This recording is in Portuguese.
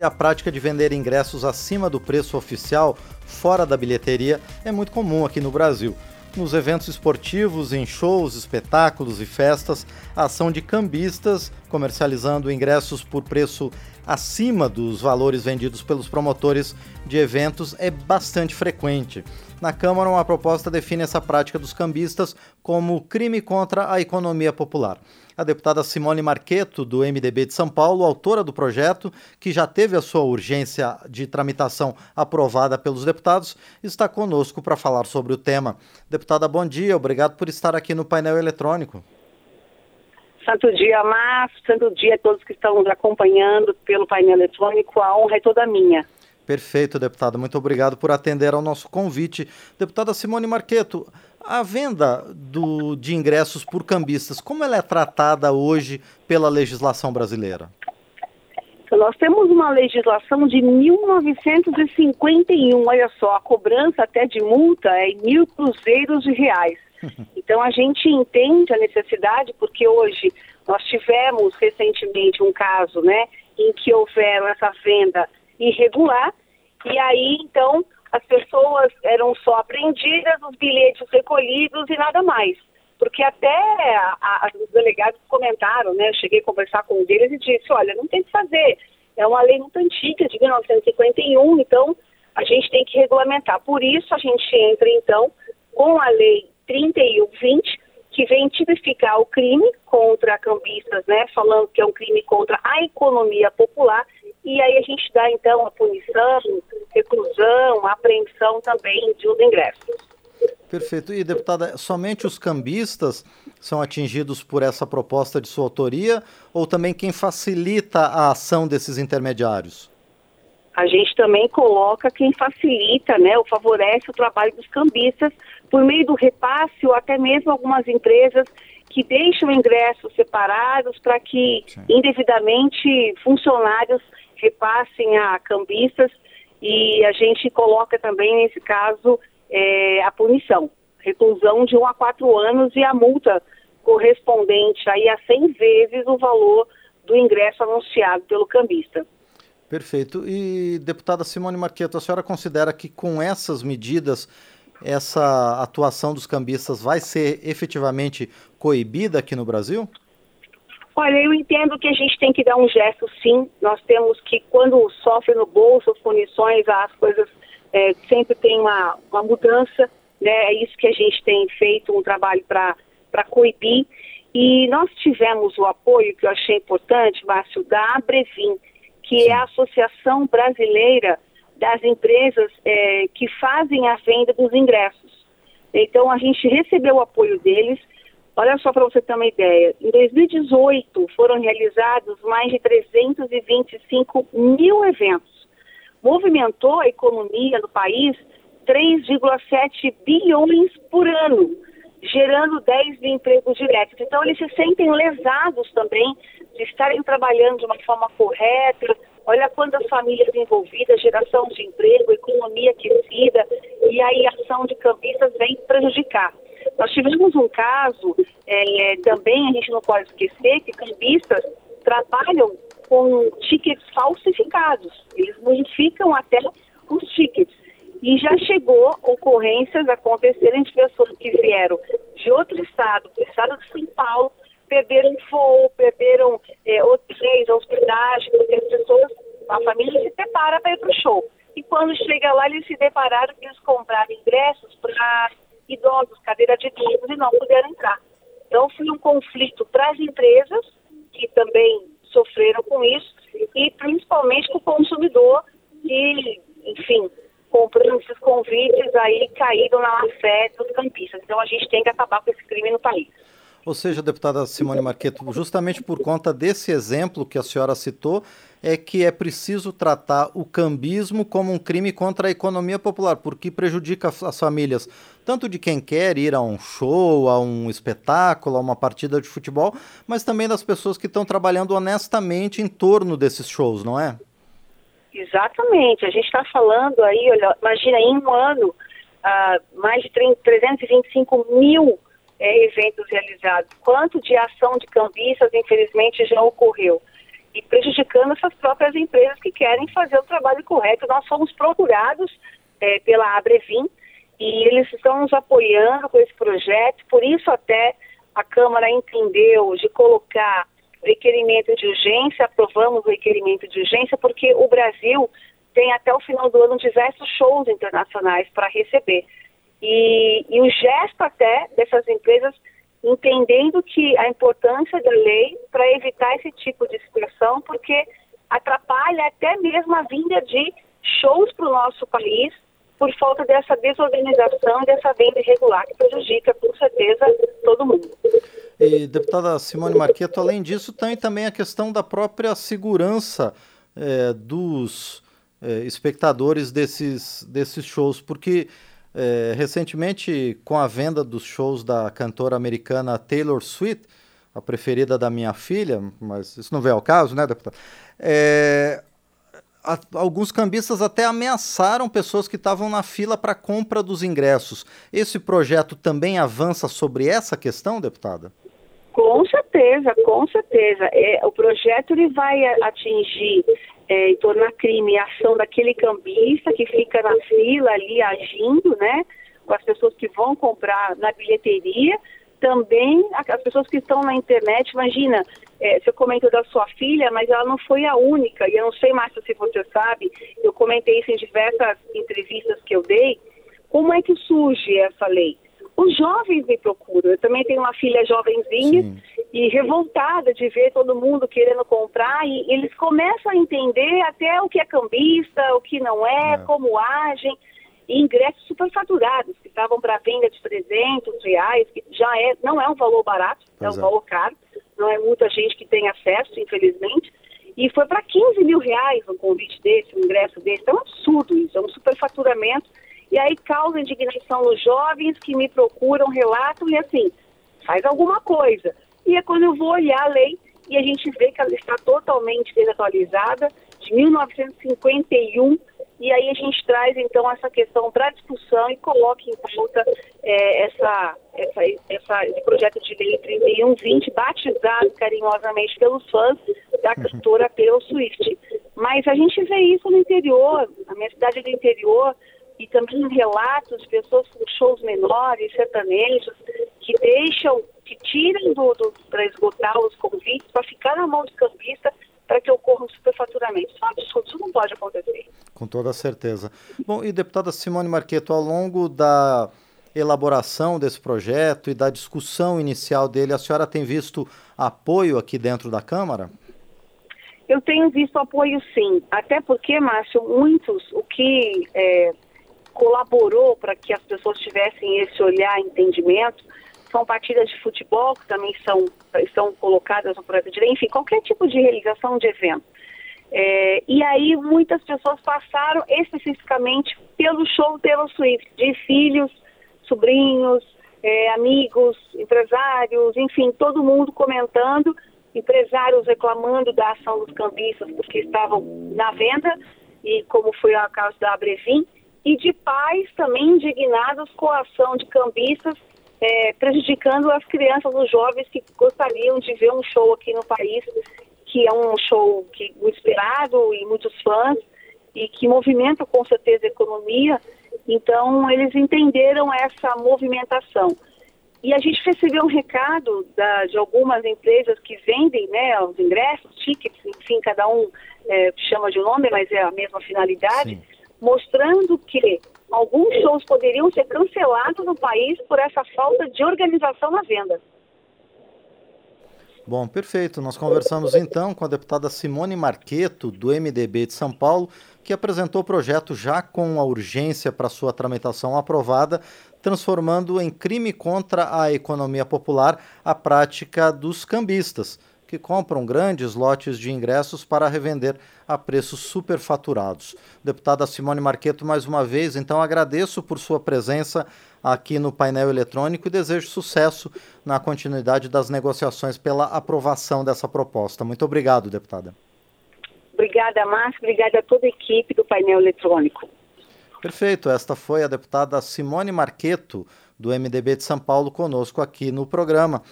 A prática de vender ingressos acima do preço oficial, fora da bilheteria, é muito comum aqui no Brasil. Nos eventos esportivos, em shows, espetáculos e festas, a ação de cambistas comercializando ingressos por preço acima dos valores vendidos pelos promotores de eventos é bastante frequente. Na Câmara, uma proposta define essa prática dos cambistas como crime contra a economia popular. A deputada Simone Marqueto, do MDB de São Paulo, autora do projeto, que já teve a sua urgência de tramitação aprovada pelos deputados, está conosco para falar sobre o tema. Deputada, bom dia, obrigado por estar aqui no painel eletrônico. Santo dia, Márcio, santo dia a todos que estão nos acompanhando pelo painel eletrônico. A honra é toda minha. Perfeito, deputada. Muito obrigado por atender ao nosso convite. Deputada Simone Marqueto, a venda do, de ingressos por cambistas, como ela é tratada hoje pela legislação brasileira? Nós temos uma legislação de 1951, olha só, a cobrança até de multa é em mil cruzeiros de reais. Então a gente entende a necessidade, porque hoje nós tivemos recentemente um caso, né, em que houveram essa venda irregular, e aí então as pessoas eram só apreendidas, os bilhetes recolhidos e nada mais. Porque até a, a, os delegados comentaram, né? Eu cheguei a conversar com um deles e disse, olha, não tem que fazer. É uma lei muito antiga, de 1951, então a gente tem que regulamentar. Por isso a gente entra, então, com a lei 3120, que vem tipificar o crime contra cambistas, né, falando que é um crime contra a economia popular, e aí a gente dá então a punição, reclusão, apreensão também de os ingressos. Perfeito. E, deputada, somente os cambistas são atingidos por essa proposta de sua autoria ou também quem facilita a ação desses intermediários? A gente também coloca quem facilita, né, ou favorece o trabalho dos cambistas por meio do repasse ou até mesmo algumas empresas que deixam ingressos separados para que Sim. indevidamente funcionários repassem a cambistas e a gente coloca também nesse caso é, a punição, reclusão de 1 a 4 anos e a multa correspondente aí a 100 vezes o valor do ingresso anunciado pelo cambista. Perfeito. E, deputada Simone Marqueto, a senhora considera que com essas medidas essa atuação dos cambistas vai ser efetivamente coibida aqui no Brasil? Olha, eu entendo que a gente tem que dar um gesto, sim. Nós temos que, quando sofre no bolso as punições, as coisas é, sempre tem uma, uma mudança. Né? É isso que a gente tem feito, um trabalho para coibir. E nós tivemos o apoio, que eu achei importante, Márcio, da Abrevim, que sim. é a Associação Brasileira das empresas é, que fazem a venda dos ingressos. Então, a gente recebeu o apoio deles. Olha só para você ter uma ideia: em 2018 foram realizados mais de 325 mil eventos. Movimentou a economia do país 3,7 bilhões por ano, gerando 10 mil empregos diretos. Então, eles se sentem lesados também de estarem trabalhando de uma forma correta, Olha quantas famílias envolvidas, geração de emprego, economia aquecida, e aí a ação de cambistas vem prejudicar. Nós tivemos um caso, é, também a gente não pode esquecer, que cambistas trabalham com tickets falsificados. Eles modificam até os tickets. E já chegou ocorrências acontecerem de pessoas que vieram de outro estado, do estado de São Paulo, perderam voo, perderam é, hotéis, hospedagem, porque as pessoas, a família se prepara para ir para o show. E quando chega lá, eles se depararam que eles compraram ingressos para idosos, cadeira de rodas, e não puderam entrar. Então, foi um conflito para as empresas, que também sofreram com isso, e principalmente com o consumidor, que, enfim, comprando esses convites aí caíram na fé dos campistas. Então, a gente tem que acabar com esse crime no país. Ou seja, deputada Simone Marqueto, justamente por conta desse exemplo que a senhora citou, é que é preciso tratar o cambismo como um crime contra a economia popular, porque prejudica as famílias, tanto de quem quer ir a um show, a um espetáculo, a uma partida de futebol, mas também das pessoas que estão trabalhando honestamente em torno desses shows, não é? Exatamente. A gente está falando aí, olha, imagina, em um ano, uh, mais de 30, 325 mil é, eventos realizados, quanto de ação de cambistas, infelizmente, já ocorreu. e prejudicando essas próprias empresas que querem fazer o trabalho correto. Nós fomos procurados é, pela Abrevin e eles estão nos apoiando com esse projeto, por isso até a Câmara entendeu de colocar requerimento de urgência, aprovamos o requerimento de urgência, porque o Brasil tem até o final do ano diversos shows internacionais para receber. E, e o gesto até dessas empresas entendendo que a importância da lei para evitar esse tipo de situação, porque atrapalha até mesmo a vinda de shows para o nosso país por falta dessa desorganização, dessa venda irregular, que prejudica, com certeza, todo mundo. E, deputada Simone Marqueto, além disso, tem também a questão da própria segurança é, dos é, espectadores desses, desses shows, porque é, recentemente, com a venda dos shows da cantora americana Taylor Swift, a preferida da minha filha, mas isso não veio ao caso, né, deputado? É, a, alguns cambistas até ameaçaram pessoas que estavam na fila para compra dos ingressos. Esse projeto também avança sobre essa questão, deputada? Com certeza, com certeza. É, o projeto ele vai atingir é, e tornar crime a ação daquele cambista que fica na fila ali agindo, né? Com as pessoas que vão comprar na bilheteria. Também as pessoas que estão na internet, imagina, é, você comentou da sua filha, mas ela não foi a única, e eu não sei, Márcia, se você sabe, eu comentei isso em diversas entrevistas que eu dei, como é que surge essa lei? Os jovens me procuram. Eu também tenho uma filha jovenzinha Sim. e revoltada de ver todo mundo querendo comprar e eles começam a entender até o que é cambista, o que não é, é. como agem. E ingressos superfaturados, que estavam para venda de 300 reais, que já é, não é um valor barato, é um é. valor caro. Não é muita gente que tem acesso, infelizmente. E foi para 15 mil reais um convite desse, um ingresso desse. É um absurdo isso, é um superfaturamento e aí causa indignação nos jovens que me procuram, relatam e assim, faz alguma coisa. E é quando eu vou olhar a lei e a gente vê que ela está totalmente desatualizada, de 1951, e aí a gente traz então essa questão para discussão e coloca em pauta é, essa, essa, essa, esse projeto de lei 3120, batizado carinhosamente pelos fãs da uhum. cantora Taylor Swift. Mas a gente vê isso no interior, na minha cidade do interior, e também relatos de pessoas com shows menores, sertanejos, que deixam, que tiram do, do para esgotar os convites, para ficar na mão de campista, para que ocorra um superfaturamento. Isso é um absurdo, isso não pode acontecer. Com toda certeza. Bom, e deputada Simone Marqueto, ao longo da elaboração desse projeto e da discussão inicial dele, a senhora tem visto apoio aqui dentro da Câmara? Eu tenho visto apoio sim, até porque, Márcio, muitos, o que é, colaborou para que as pessoas tivessem esse olhar, entendimento. São partidas de futebol que também são, são colocadas no projeto de lei, enfim, qualquer tipo de realização de evento. É, e aí muitas pessoas passaram especificamente pelo show Taylor Swift, de filhos, sobrinhos, é, amigos, empresários, enfim, todo mundo comentando, empresários reclamando da ação dos cambistas porque estavam na venda, e como foi o caso da Abrevin, e de pais também indignados com a ação de cambistas, é, prejudicando as crianças, os jovens que gostariam de ver um show aqui no país, que é um show que, muito esperado e muitos fãs, e que movimenta com certeza a economia. Então, eles entenderam essa movimentação. E a gente recebeu um recado da, de algumas empresas que vendem né, os ingressos, tickets, enfim, cada um é, chama de um nome, mas é a mesma finalidade. Sim mostrando que alguns shows poderiam ser cancelados no país por essa falta de organização na venda. Bom, perfeito. Nós conversamos então com a deputada Simone Marqueto, do MDB de São Paulo, que apresentou o projeto já com a urgência para sua tramitação aprovada, transformando em crime contra a economia popular a prática dos cambistas que compram grandes lotes de ingressos para revender a preços superfaturados. Deputada Simone Marqueto, mais uma vez, então agradeço por sua presença aqui no painel eletrônico e desejo sucesso na continuidade das negociações pela aprovação dessa proposta. Muito obrigado, deputada. Obrigada, Márcio. Obrigada a toda a equipe do painel eletrônico. Perfeito. Esta foi a deputada Simone Marqueto do MDB de São Paulo conosco aqui no programa.